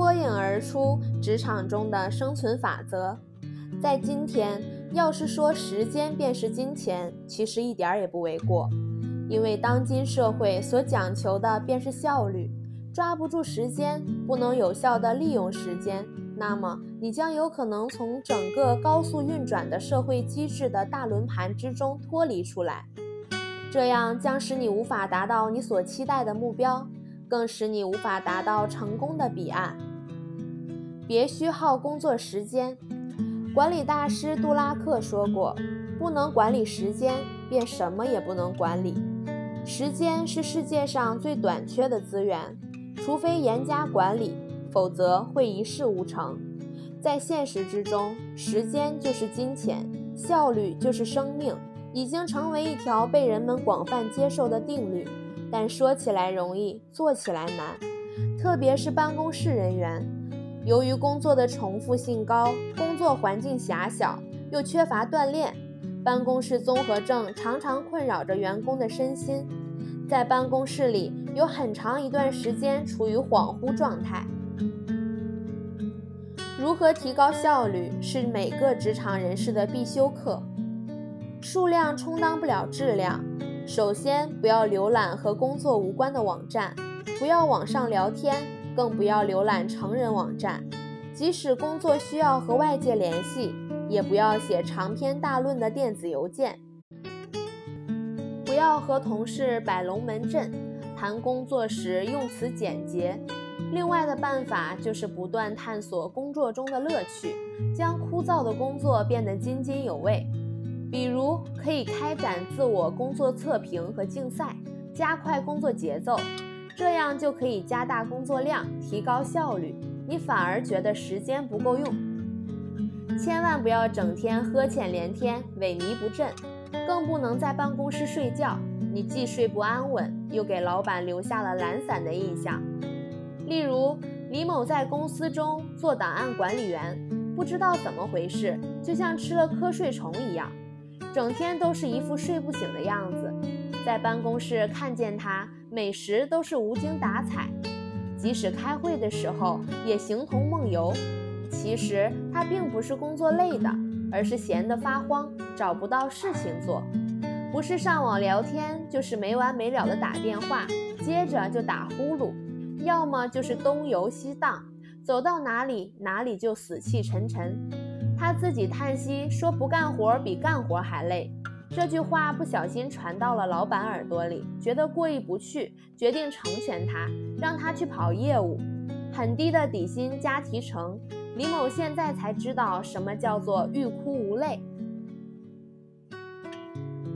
脱颖而出职场中的生存法则。在今天，要是说时间便是金钱，其实一点也不为过。因为当今社会所讲求的便是效率，抓不住时间，不能有效地利用时间，那么你将有可能从整个高速运转的社会机制的大轮盘之中脱离出来，这样将使你无法达到你所期待的目标，更使你无法达到成功的彼岸。别虚耗工作时间。管理大师杜拉克说过：“不能管理时间，便什么也不能管理。”时间是世界上最短缺的资源，除非严加管理，否则会一事无成。在现实之中，时间就是金钱，效率就是生命，已经成为一条被人们广泛接受的定律。但说起来容易，做起来难，特别是办公室人员，由于工作的重复性高，工作环境狭小，又缺乏锻炼。办公室综合症常常困扰着员工的身心，在办公室里有很长一段时间处于恍惚状态。如何提高效率是每个职场人士的必修课。数量充当不了质量。首先，不要浏览和工作无关的网站，不要网上聊天，更不要浏览成人网站。即使工作需要和外界联系。也不要写长篇大论的电子邮件，不要和同事摆龙门阵，谈工作时用词简洁。另外的办法就是不断探索工作中的乐趣，将枯燥的工作变得津津有味。比如，可以开展自我工作测评和竞赛，加快工作节奏，这样就可以加大工作量，提高效率。你反而觉得时间不够用。千万不要整天呵欠连天、萎靡不振，更不能在办公室睡觉。你既睡不安稳，又给老板留下了懒散的印象。例如，李某在公司中做档案管理员，不知道怎么回事，就像吃了瞌睡虫一样，整天都是一副睡不醒的样子。在办公室看见他，每时都是无精打采，即使开会的时候也形同梦游。其实他并不是工作累的，而是闲得发慌，找不到事情做。不是上网聊天，就是没完没了的打电话，接着就打呼噜，要么就是东游西荡，走到哪里哪里就死气沉沉。他自己叹息说：“不干活比干活还累。”这句话不小心传到了老板耳朵里，觉得过意不去，决定成全他，让他去跑业务，很低的底薪加提成。李某现在才知道什么叫做欲哭无泪，